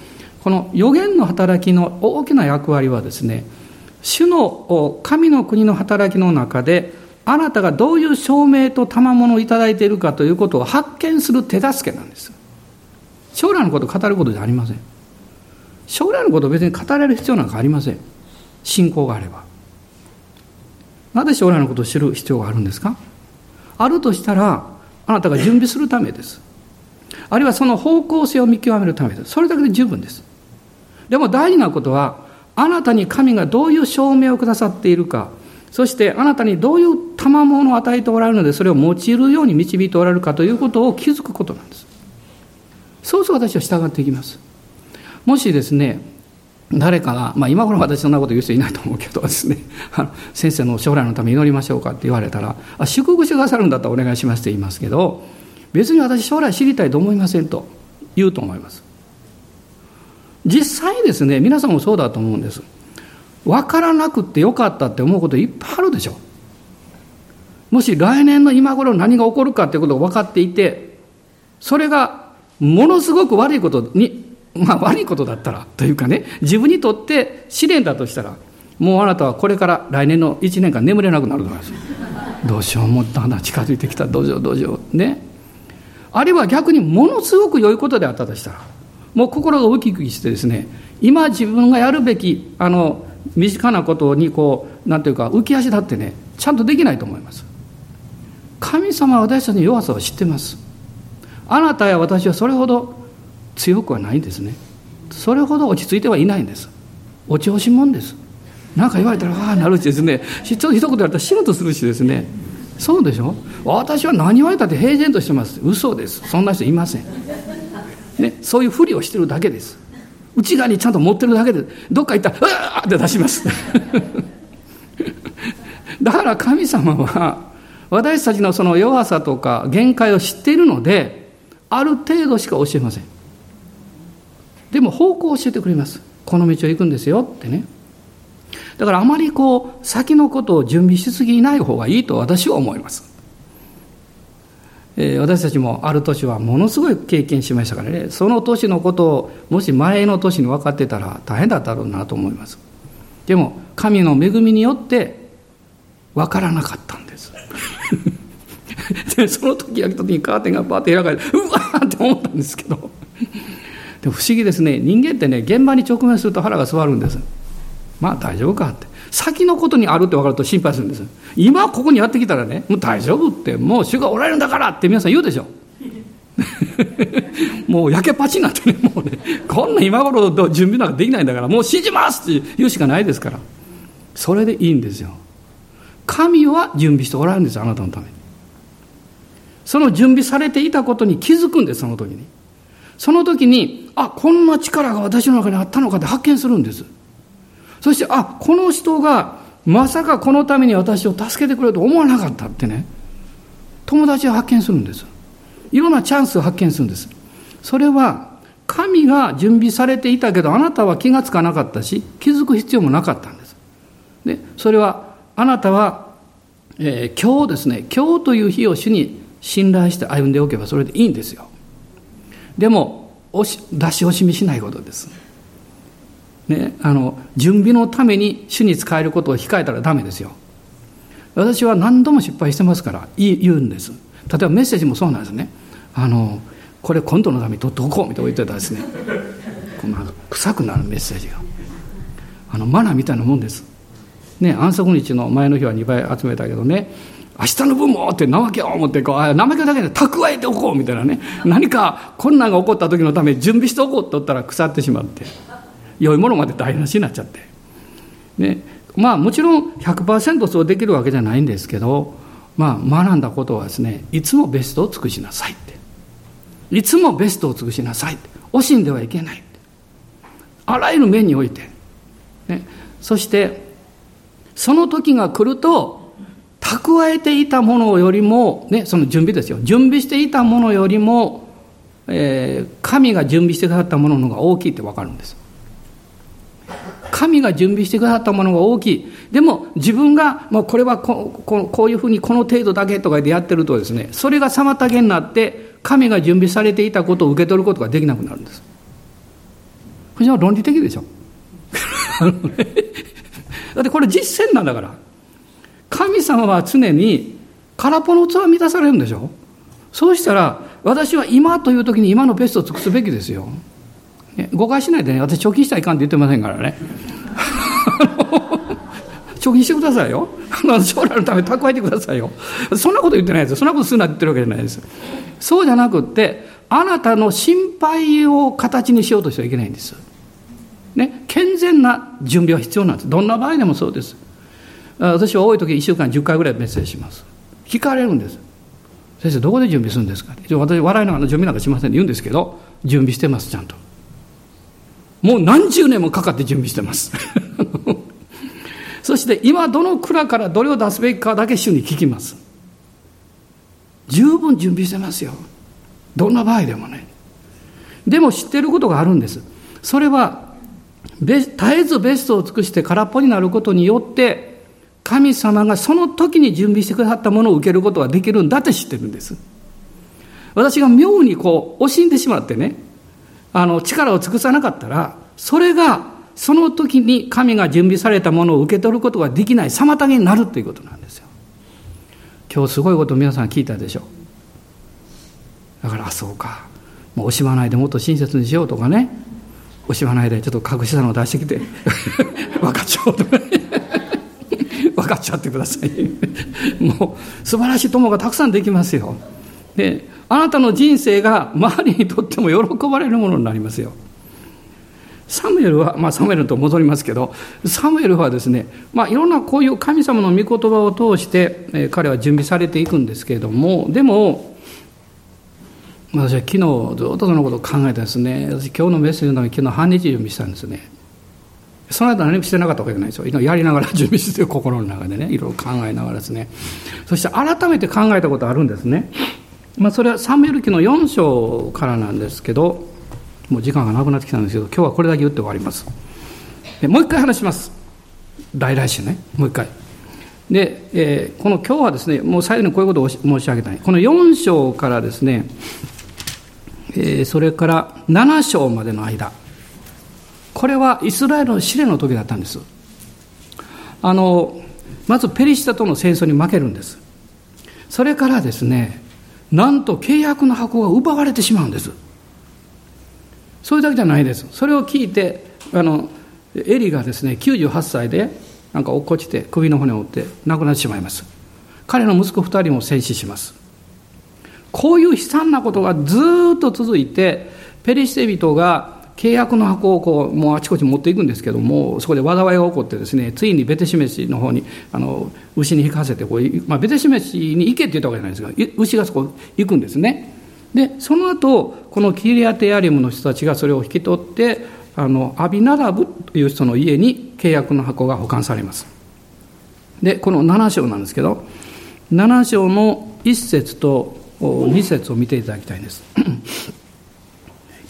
この預言の働きの大きな役割はですね主の神の国の働きの中であなたがどういう証明と賜物をいただいているかということを発見する手助けなんです。将来のことを語ることじゃありません。将来のことを別に語れる必要なんかありません。信仰があれば。なぜ将来のことを知る必要があるんですか？あるとしたらあなたが準備するためです。あるいはその方向性を見極めるためです。それだけで十分です。でも大事なことはあなたに神がどういう証明をくださっているかそしてあなたにどういう賜物を与えておられるのでそれを用いるように導いておられるかということを気づくことなんです。そうそう私は従っていきます。もしですね誰かが、まあ、今頃私そんなこと言う人いないと思うけどですねあの先生の将来のために祈りましょうかって言われたらあ祝福してくださるんだったらお願いしますって言いますけど別に私将来知りたいと思いませんと言うと思います。実際ですね皆さんもそうだと思うんです。分からなくてよかったって思うこといっぱいあるでしょ。もし来年の今頃何が起こるかっていうことが分かっていてそれがものすごく悪いことにまあ悪いことだったらというかね自分にとって試練だとしたらもうあなたはこれから来年の1年間眠れなくなると思いますどうしようもっとだんだん近づいてきた。どうしようどうしよう。ね。あるいは逆にものすごく良いことであったとしたらもう心がウキウキしてですね今自分がやるべきあの身近なことにこうなんていうか浮き足立ってねちゃんとできないと思います。神様は私たちの弱さを知ってます。あなたや私はそれほど強くはないんですね。それほど落ち着いてはいないんです。お調子もんです。何か言われたらああなるしですね。ちょっと一言言われたら仕事するしですね。そうでしょ？私は何言われたって平然としてます。嘘です。そんな人いません、ね、そういうふりをしてるだけです。内側にちゃんと持ってるだけでどっか行ったら「うわ!」って出します。[LAUGHS] だから神様は私たちのその弱さとか限界を知っているのである程度しか教えません。でも方向を教えてくれます。この道を行くんですよってね。だからあまりこう先のことを準備しすぎない方がいいと私は思います、えー、私たちもある年はものすごい経験しましたからね。その年のことをもし前の年に分かってたら大変だったろうなと思います。でも神の恵みによって分からなかったんです。[LAUGHS] でその時やった時にカーテンがバーって開かれてうわーって思ったんですけど。で不思議ですね。人間ってね現場に直面すると腹が座るんです。まあ大丈夫かって。先のことにあるって分かると心配するんです。今ここにやってきたらねもう大丈夫って。もう主がおられるんだからって皆さん言うでしょ。[LAUGHS] もう焼けパチになってねもうねこんな今頃準備なんかできないんだからもう信じますって言うしかないですから。それでいいんですよ。神は準備しておられるんですあなたのために。その準備されていたことに気づくんですその時に。その時にあこんな力が私の中にあったのかって発見するんです。そしてあこの人がまさかこのために私を助けてくれると思わなかったってね。友達を発見するんです。いろんなチャンスを発見するんです。それは神が準備されていたけどあなたは気がつかなかったし気づく必要もなかったんです。でそれはあなたは、えー、今日ですね今日という日を主に信頼して歩んでおけばそれでいいんですよ。でも出し惜しみしないことです、ね、あの準備のために主に使えることを控えたらダメですよ。私は何度も失敗してますから言うんです。例えばメッセージもそうなんですね。あのこれ今度のために取っておこうみたいなこと言ってたらですね [LAUGHS] この臭くなるメッセージが。あのマナーみたいなもんです。ね安息日の前の日は2倍集めたけどね明日の分もって怠けを思ってこう怠けだけで蓄えておこうみたいなね。何か困難が起こった時のために準備しておこうって言ったら腐ってしまって良いものまで台無しになっちゃって。ね。まあもちろん100%そうできるわけじゃないんですけどまあ学んだことはですねいつもベストを尽くしなさいって。いつもベストを尽くしなさいって。惜しんではいけないあらゆる面において、ね、そしてその時が来ると蓄えていたものよりも、ね、その準備ですよ。準備していたものよりも、えー、神が準備してくださったものの方が大きいってわかるんです。神が準備してくださったものが大きい。でも自分が、まあ、これはこここういうふうにこの程度だけとかでやってるとですね、それが妨げになって、神が準備されていたことを受け取ることができなくなるんです。これは論理的でしょ。[LAUGHS] [LAUGHS] だってこれ実践なんだから。神様は常に空っぽの器を満たされるんでしょ？そうしたら私は今という時に今のベストを尽くすべきですよ、ね、誤解しないでね。私貯金したらいかんって言ってませんからね。[LAUGHS] 貯金してくださいよ。将来のため蓄えてくださいよ。そんなこと言ってないですそんなことするなって言ってるわけじゃないです。そうじゃなくってあなたの心配を形にしようとしてはいけないんです。ね健全な準備は必要なんです。どんな場合でもそうです。私は多い時1週間10回ぐらいメッセージします。聞かれるんです。先生どこで準備するんですか？私笑いながら準備なんかしませんって言うんですけど準備してますちゃんと。もう何十年もかかって準備してます。[LAUGHS] そして今どの蔵からどれを出すべきかだけ主に聞きます。十分準備してますよ。どんな場合でもね。でも知ってることがあるんです。それは絶えずベストを尽くして空っぽになることによって神様がその時に準備してくださったものを受けることができるんだって知ってるんです。私が妙にこう、惜しんでしまってね、あの、力を尽くさなかったら、それが、その時に神が準備されたものを受け取ることができない妨げになるということなんですよ。今日すごいこと皆さん聞いたでしょう。だから、そうか。もう惜しまないでもっと親切にしようとかね。惜しまないでちょっと隠したのを出してきて [LAUGHS] 分かっちゃおうとかね。分かっちゃってください。[LAUGHS] もう素晴らしい友がたくさんできますよ。であなたの人生が周りにとっても喜ばれるものになりますよ。サムエルは、まあ、サムエルと戻りますけどサムエルはですね、まあ、いろんなこういう神様の御言葉を通して、えー、彼は準備されていくんですけれどもでも私は昨日ずっとそのことを考えたんですね私今日のメッセージのために昨日半日準備したんですね。その間何もしてなかったわけじゃないですよ。やりながら準備して心の中でねいろいろ考えながらですね。そして改めて考えたことあるんですね。まあ、それはサムエル記の4章からなんですけどもう時間がなくなってきたんですけど今日はこれだけ言って終わります。もう一回話します。来来週ね。もう一回。で、えー、この今日はですねもう最後にこういうことを申し上げたい。この4章からですね、えー、それから7章までの間。これはイスラエルの試練の時だったんです。あのまずペリシタとの戦争に負けるんです。それからですねなんと契約の箱が奪われてしまうんです。それだけじゃないです。それを聞いてあのエリがですね98歳でなんか落っこちて首の骨を折って亡くなってしまいます。彼の息子2人も戦死します。こういう悲惨なことがずっと続いてペリシテ人が契約の箱をこうもうあちこち持っていくんですけどもそこで災いが起こってですねついにベテシメシの方にあの牛に引かせてこう、まあ、ベテシメシに行けって言ったわけじゃないですが牛がそこ行くんですね。でその後このキリアテヤリムの人たちがそれを引き取ってあのアビナダブという人の家に契約の箱が保管されます。でこの7章なんですけど7章の1節と2節を見ていただきたいんです。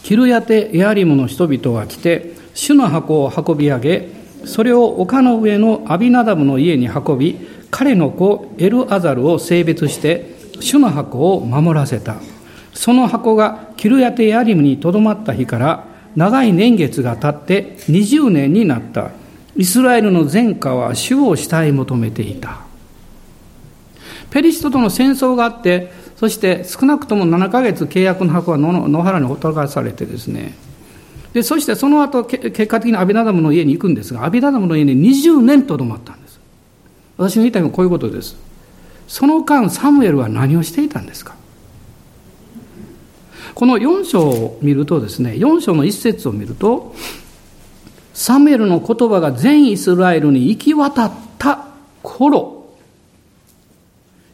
キルヤテエアリムの人々が来て主の箱を運び上げそれを丘の上のアビナダブの家に運び彼の子エルアザルを性別して主の箱を守らせた。その箱がキルヤテエアリムにとどまった日から長い年月が経って20年になった。イスラエルの前科は主を慕い求めていた。ペリシトとの戦争があってそして少なくとも7ヶ月契約の箱は野原にほったらかされてですね。でそしてその後結果的にアビナダムの家に行くんですがアビナダムの家に20年とどまったんです。私の言いたいのはこういうことです。その間サムエルは何をしていたんですか？この4章を見るとですね4章の一節を見るとサムエルの言葉が全イスラエルに行き渡った頃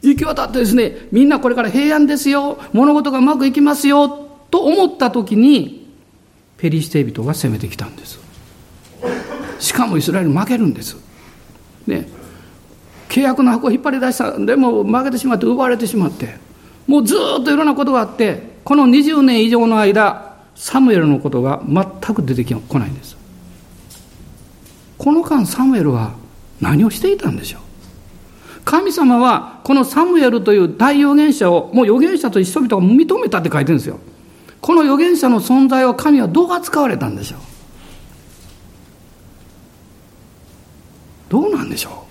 行き渡ってですね、みんなこれから平安ですよ、物事がうまくいきますよ、と思った時に、ペリシテ人が攻めてきたんです。しかもイスラエル負けるんです。ね、契約の箱を引っ張り出したでも負けてしまって奪われてしまってもうずっといろんなことがあってこの20年以上の間サムエルのことが全く出てこないんですこの間サムエルは何をしていたんでしょう？神様はこのサムエルという大預言者をもう預言者と人々が認めたって書いてるんですよ。この預言者の存在を神はどう扱われたんでしょう？どうなんでしょ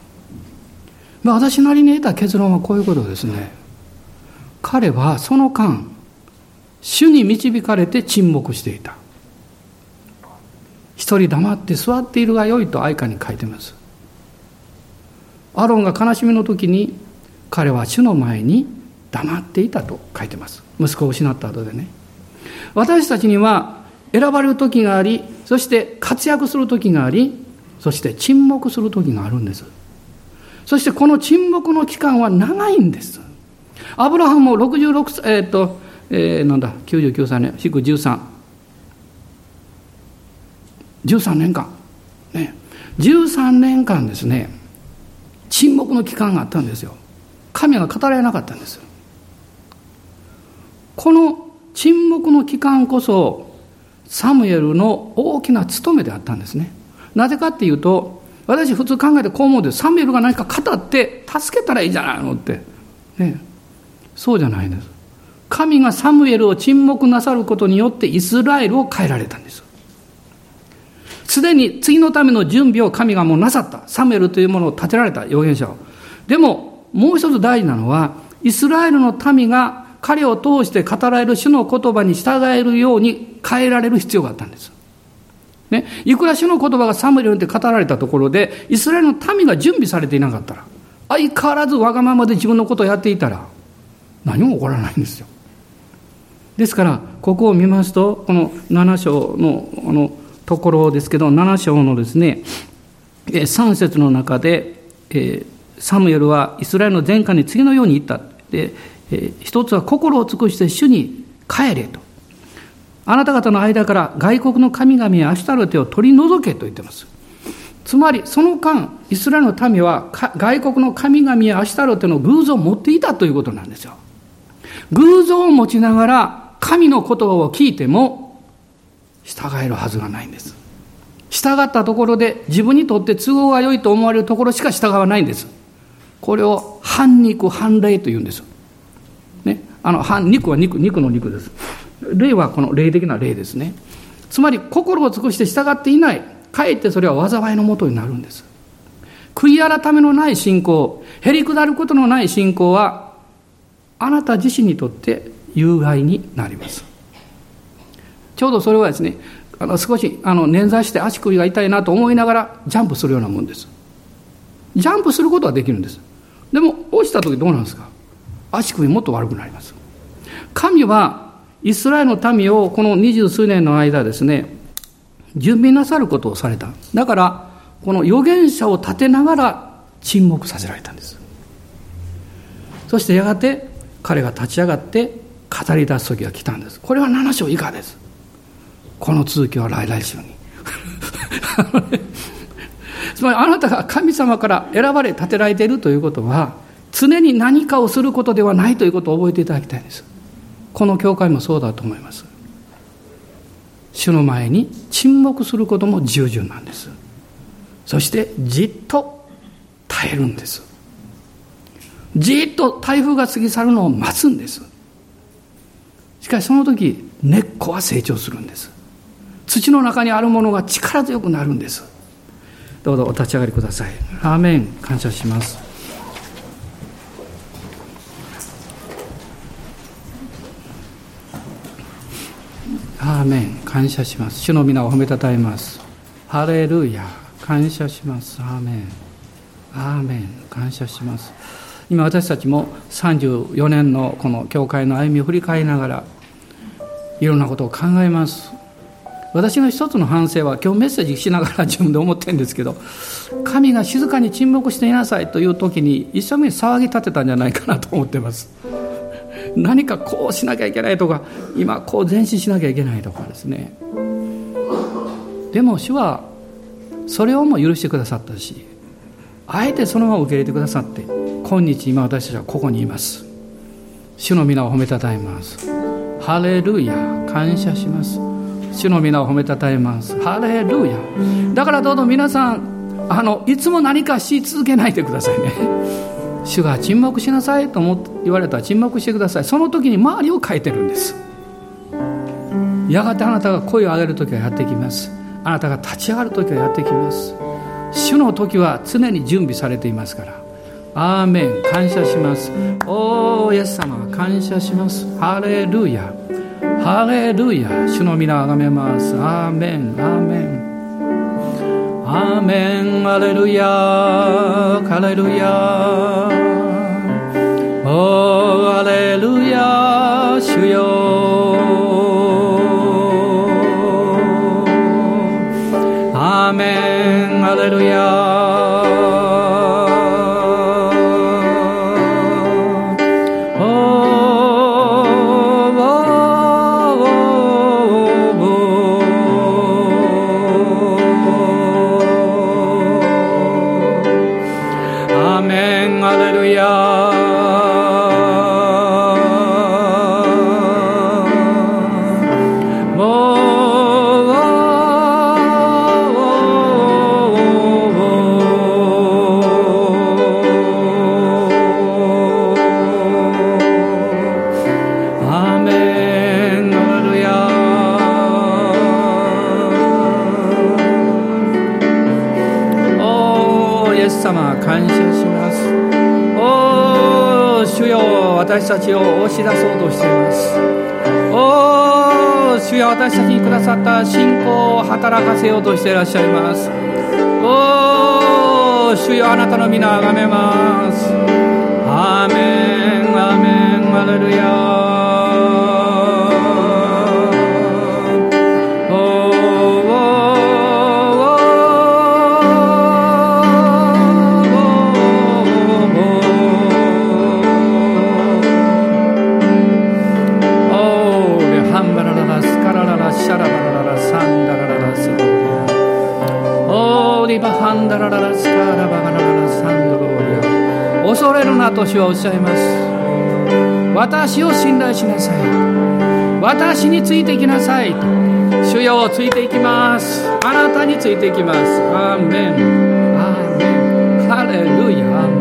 う、まあ、私なりに得た結論はこういうことですね。彼はその間主に導かれて沈黙していた。一人黙って座っているがよいと愛歌に書いてます。アロンが悲しみの時に彼は主の前に黙っていたと書いてます。息子を失った後でね。私たちには選ばれる時がありそして活躍する時がありそして沈黙する時があるんです。そしてこの沈黙の期間は長いんです。アブラハムも66歳えー、っと、えー、なんだ99歳ね祝13 13年間。ね。13年間ですね。沈黙の期間があったんですよ。神が語られなかったんですこの沈黙の期間こそサムエルの大きな務めであったんですね。なぜかっていうと私普通考えてこう思うんです。サムエルが何か語って助けたらいいじゃないのって、ね、そうじゃないんです。神がサムエルを沈黙なさることによってイスラエルを変えられたんです。すでに次のための準備を神がもうなさった。サムエルというものを立てられた預言者を。でも、もう一つ大事なのは、イスラエルの民が彼を通して語られる主の言葉に従えるように変えられる必要があったんです。ね。いくら主の言葉がサムエルによって語られたところで、イスラエルの民が準備されていなかったら、相変わらずわがままで自分のことをやっていたら、何も起こらないんですよ。ですから、ここを見ますと、この7章の、あの、ところですけど、7章のですね、3節の中で、サムエルはイスラエルの前科に次のように言った。で、一つは心を尽くして主に帰れと。あなた方の間から外国の神々やアシュタルテを取り除けと言ってます。つまり、その間、イスラエルの民は外国の神々やアシュタルテの偶像を持っていたということなんですよ。偶像を持ちながら神の言葉を聞いても従えるはずがないんです。従ったところで自分にとって都合が良いと思われるところしか従わないんです。これを反肉反霊と言うんです。ね、あの反肉は肉肉の肉です。霊はこの霊的な霊ですね。つまり心を尽くして従っていない。かえってそれは災いのもとになるんです。悔い改めのない信仰、へりくだることのない信仰は、あなた自身にとって有害になります。ちょうどそれはですね、あの少しあの捻挫して足首が痛いなと思いながらジャンプするようなもんです。ジャンプすることはできるんです。でも落ちた時どうなんですか？足首もっと悪くなります。神はイスラエルの民をこの二十数年の間ですね、準備なさることをされた。だから、この預言者を立てながら沈黙させられたんです。そしてやがて彼が立ち上がって語り出す時が来たんです。これは7章以下です。この続きは来来週に。[LAUGHS] つまりあなたが神様から選ばれ立てられているということは常に何かをすることではないということを覚えていただきたいんです。この教会もそうだと思います。主の前に沈黙することも従順なんです。そしてじっと耐えるんです。じっと台風が過ぎ去るのを待つんです。しかしその時根っこは成長するんです。土の中にあるものが力強くなるんです。どうぞお立ち上がりください。アーメン感謝します。アーメン感謝します主の皆を褒めたたえますハレルヤ感謝しますアーメンアーメン感謝します今私たちも34年のこの教会の歩みを振り返りながらいろんなことを考えます私の一つの反省は今日メッセージしながら自分で思ってるんですけど神が静かに沈黙していなさいという時に一生懸命騒ぎ立てたんじゃないかなと思ってます。何かこうしなきゃいけないとか今こう前進しなきゃいけないとかですね。でも主はそれをも許してくださったしあえてそのまま受け入れてくださって今日今私たちはここにいます。主の皆を褒めたたえます。ハレルヤ感謝します。主の皆を褒めたたえます。ハレルヤ。だからどうぞ皆さんあのいつも何かし続けないでくださいね。[LAUGHS] 主が沈黙しなさいと思言われたら沈黙してください。その時に周りを変えてるんです。やがてあなたが声を上げる時はやってきます。あなたが立ち上がる時はやってきます。主の時は常に準備されていますから。アーメン。感謝します。おーイエス様感謝します。ハレルヤ。ハレルヤ主の皆あがめます。アーメンアーメンアーメンアレルヤハレルヤおアレルヤせようとしていらっしゃいます。おお主よあなたの皆あがめます。アーメンアーメンアレルヤ。恐れるなと主はおっしゃいます。私を信頼しなさい。私についていきなさい主よついていきます。あなたについていきます。アーメン。アーメン。ハレルヤ。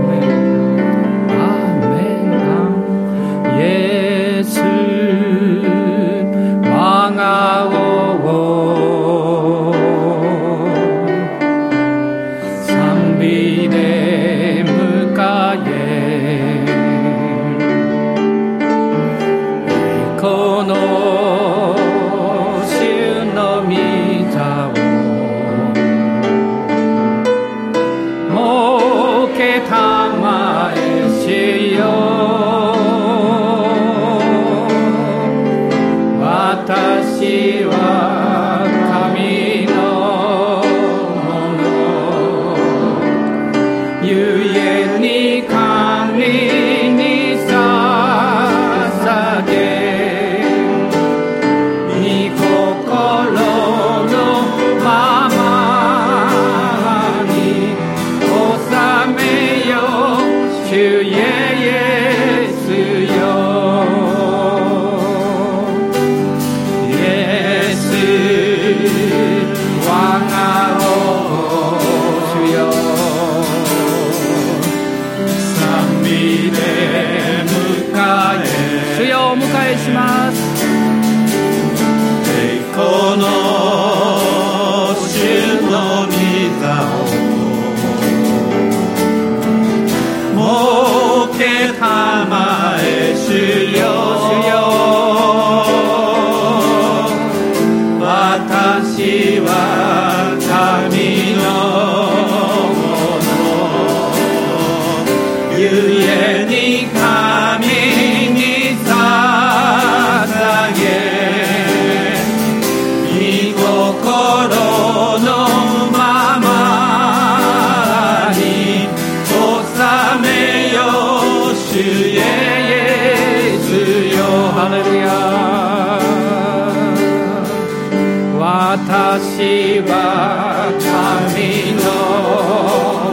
私は神の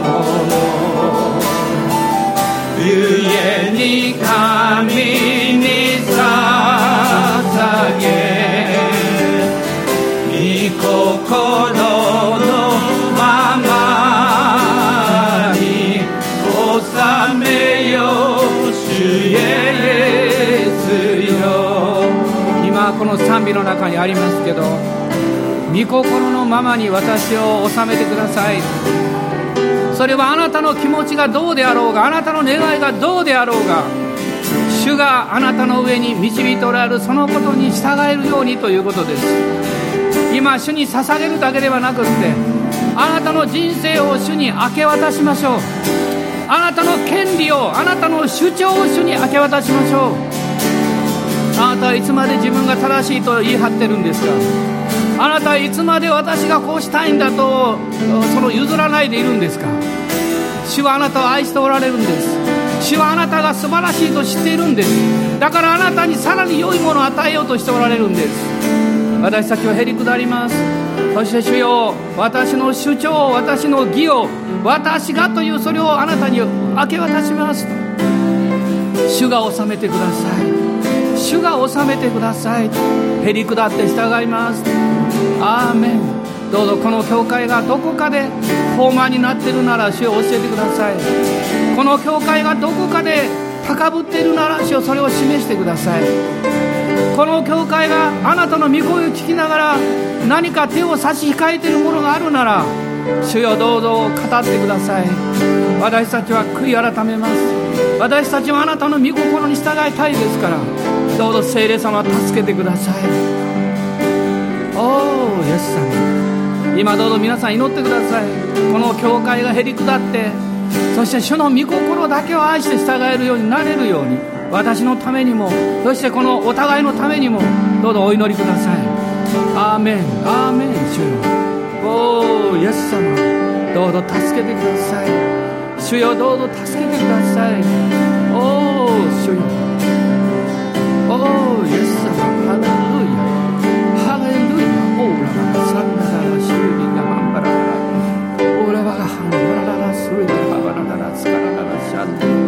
ものゆえに神に捧げ御心のままに収めよう主イエスよ。今この賛美の中にありますけど御心のままに私を収めてください。それはあなたの気持ちがどうであろうがあなたの願いがどうであろうが主があなたの上に導いておられるそのことに従えるようにということです。今主に捧げるだけではなくってあなたの人生を主に明け渡しましょう。あなたの権利をあなたの主張を主に明け渡しましょう。あなたはいつまで自分が正しいと言い張ってるんですか。あなたいつまで私がこうしたいんだとその譲らないでいるんですか？主はあなたを愛しておられるんです。主はあなたが素晴らしいと知っているんです。だからあなたにさらに良いものを与えようとしておられるんです。私たちはへりくだります。そして主よ。私の主張私の義を私がというそれをあなたに明け渡します。主が治めてください。主が治めてください。へりくだって従います。アーメンどうぞこの教会がどこかで放慢になっているなら主を教えてください。この教会がどこかで高ぶっているなら主をそれを示してください。この教会があなたの御声を聞きながら何か手を差し控えているものがあるなら主よどうぞ語ってください。私たちは悔い改めます。私たちはあなたの御心に従いたいですからどうぞ聖霊様助けてください。おーイエス様。今どうぞ皆さん祈ってください。この教会がへり下ってそして主の御心だけを愛して従えるようになれるように私のためにもそしてこのお互いのためにもどうぞお祈りください。アーメンアーメン主よ。おーイエス様。どうぞ助けてください。主よどうぞ助けてください。おー主よ。おーイエス様。ラララスリガバラララスカラララシ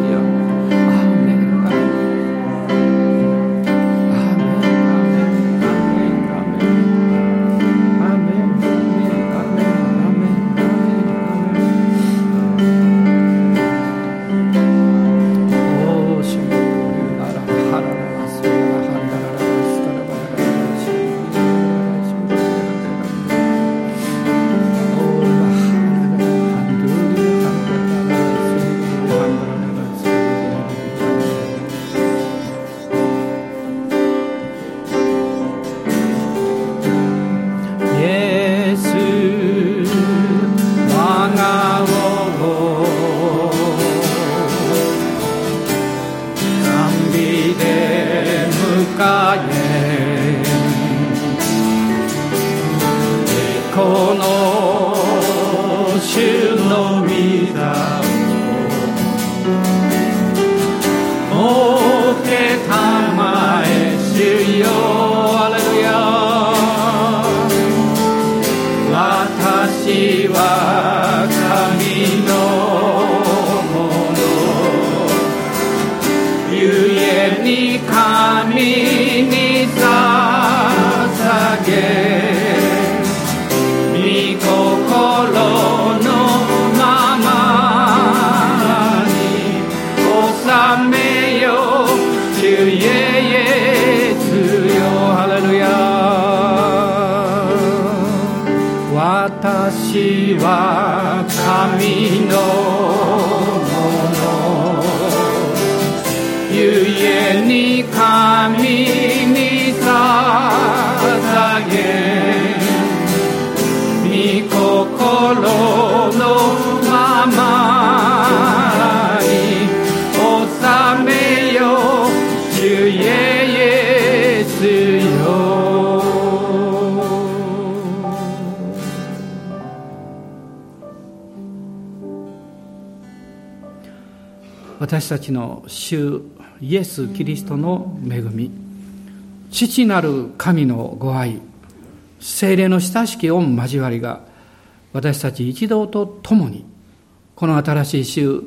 私たちの主イエス・キリストの恵み父なる神のご愛精霊の親しき御交わりが私たち一同と共にこの新しい週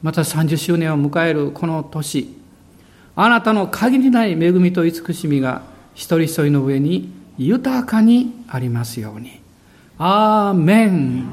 また30周年を迎えるこの年あなたの限りない恵みと慈しみが一人一人の上に豊かにありますように。アーメン。